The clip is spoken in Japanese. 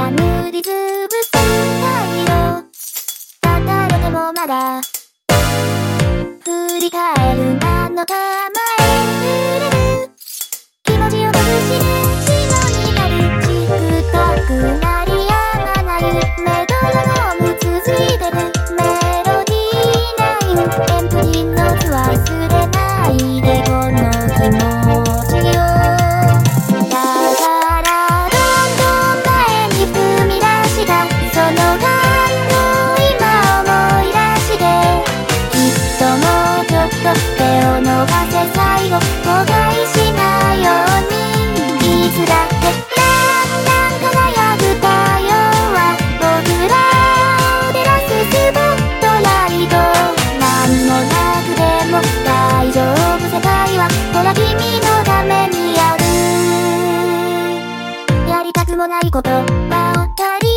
れんだ塗りつぶす太陽立たれてもまだ振り返るなの構え揺れる気持ちを隠して白になるチクタク鳴りやまないメドロノーム続いてるないことかり